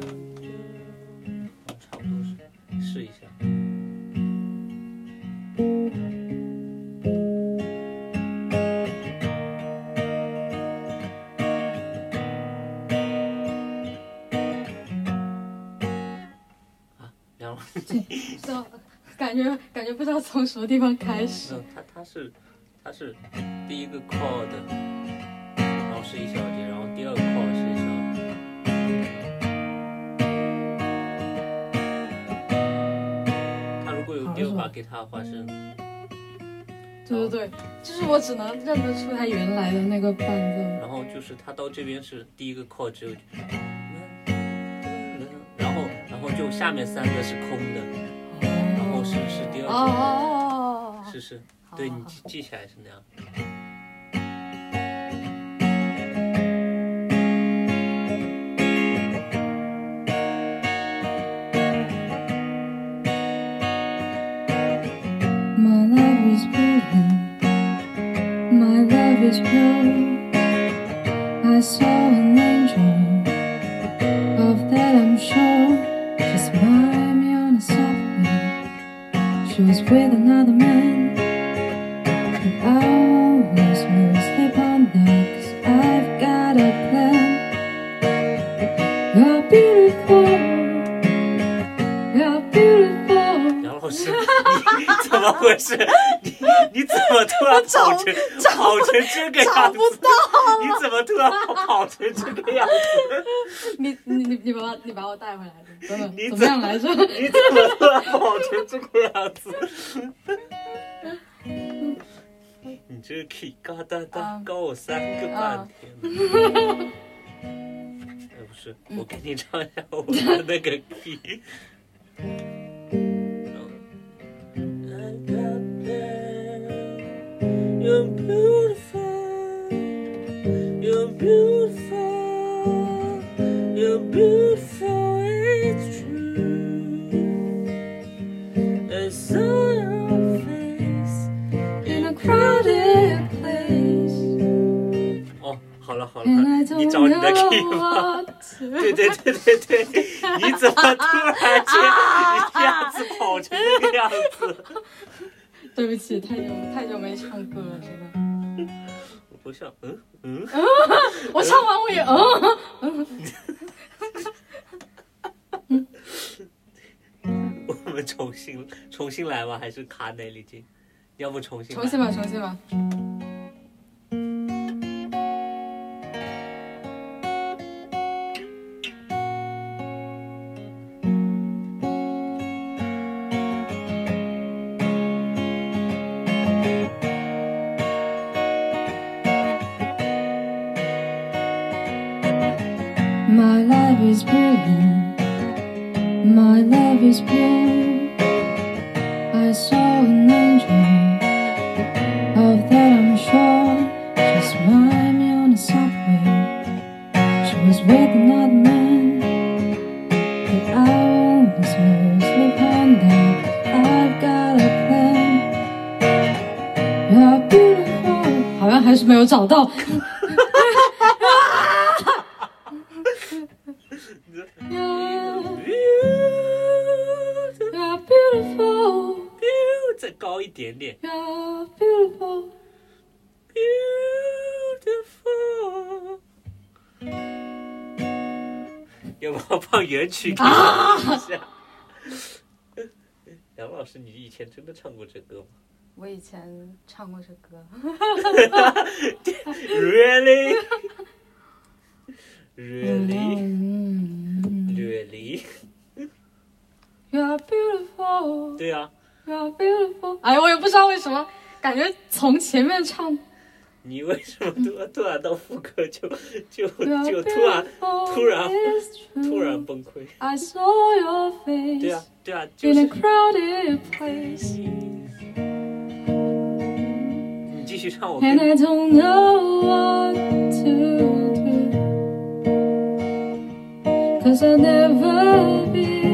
差不多是试一下。啊，梁老师，不知道，感觉感觉不知道从什么地方开始。嗯，它它是它是第一个 chord，然后是一小节，然后第二果有第二把吉他花生，对对对，就是我只能认得出他原来的那个伴奏。然后就是他到这边是第一个 chord 只有，然后然后就下面三个是空的，然后是是第二哦节，哦哦，是是，对你记起来是那样。with another man. And I always will sleep on that. Cause I've got a plan. You're beautiful. You're beautiful. 杨老师，你怎么回事？ 你你怎么突然跑成跑成这个样子？你怎么突然跑成这个样子？你你你你把你把我带回来的，怎么样来着？你怎么突然跑成这个样子？你这个 key 嘎哒哒啊高我三个半天。哎，不是，我给你唱一下我的那个 key。哦，好了好了你找你的 know key 吧。what to. 对对对对对，你怎么突然间 一下子跑成这个样子？对不起，太久太久没唱歌了，真的。我不像，嗯嗯，我唱完我也嗯，我重新重新来吗？还是卡哪里进？要不重新重新吧，重新吧。My love is brilliant. My love is pure. with another man. But I always will sleep on that. I've got a plan. You're beautiful. 好像还是没有找到。You're beautiful. 再高一点点 You're beautiful. ，beautiful。 要不要放原曲 一下？杨老师，你以前真的唱过这歌吗我以前唱过这歌。Really? Really? 嗯 Really? You're beautiful. 对啊，You're beautiful. 哎，我也不知道为什么，感觉从前面唱你为什么突然突然到副歌就就就突然突然突然崩溃对啊，对啊，就是你继续唱，我 and I don't know what to do. Cause I'll never be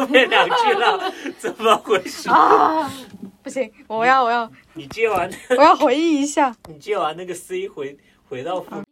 后面两句了？怎么回事？啊，不行，我要我要你接完，我要回忆一下。你接完那个 C 回回到副